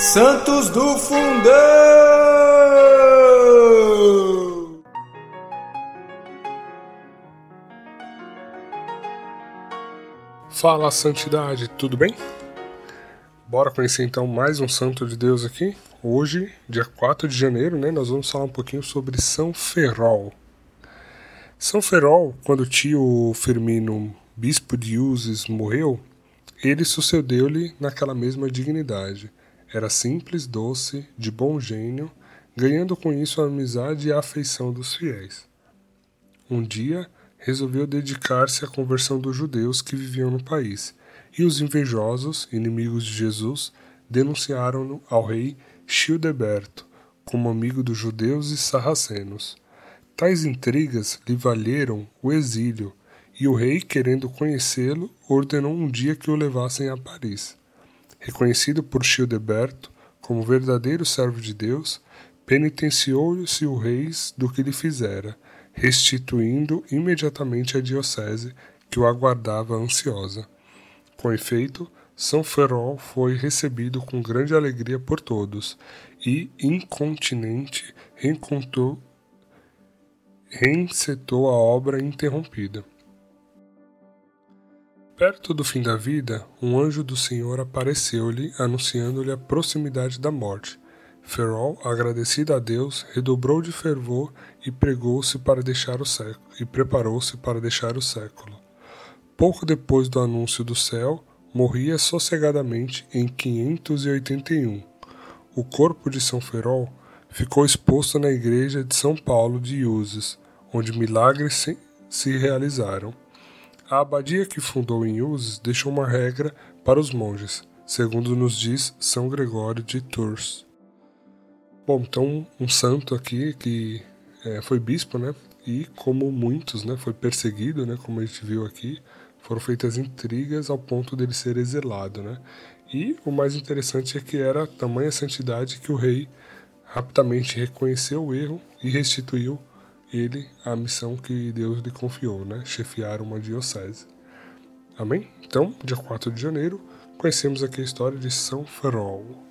Santos do Fundão! Fala Santidade, tudo bem? Bora conhecer então mais um santo de Deus aqui. Hoje, dia 4 de janeiro, né, nós vamos falar um pouquinho sobre São Ferrol. São Ferrol, quando o tio Firmino, bispo de Uzes, morreu, ele sucedeu-lhe naquela mesma dignidade. Era simples, doce, de bom gênio, ganhando com isso a amizade e a afeição dos fiéis. Um dia, resolveu dedicar-se à conversão dos judeus que viviam no país, e os invejosos, inimigos de Jesus, denunciaram-no ao rei Childeberto como amigo dos judeus e sarracenos. Tais intrigas lhe valeram o exílio, e o rei, querendo conhecê-lo, ordenou um dia que o levassem a Paris. Reconhecido por Childeberto como verdadeiro servo de Deus, penitenciou-se o rei do que lhe fizera, restituindo imediatamente a diocese que o aguardava ansiosa. Com efeito, São Ferrol foi recebido com grande alegria por todos e, incontinente, reencontrou reencetou a obra interrompida. Perto do fim da vida, um anjo do Senhor apareceu-lhe, anunciando-lhe a proximidade da morte. Ferrol, agradecido a Deus, redobrou de fervor e pregou-se para deixar o século, e preparou-se para deixar o século. Pouco depois do anúncio do céu, morria sossegadamente em 581. O corpo de São Ferrol ficou exposto na igreja de São Paulo de Uzes, onde milagres se realizaram. A abadia que fundou em Uzes deixou uma regra para os monges, segundo nos diz São Gregório de Tours. Bom, então um santo aqui que é, foi bispo, né? E como muitos, né, foi perseguido, né? Como a gente viu aqui, foram feitas intrigas ao ponto dele ser exilado, né? E o mais interessante é que era tamanha santidade que o rei rapidamente reconheceu o erro e restituiu ele a missão que Deus lhe confiou, né? Chefiar uma diocese. Amém? Então, dia 4 de janeiro, conhecemos aqui a história de São Ferrol.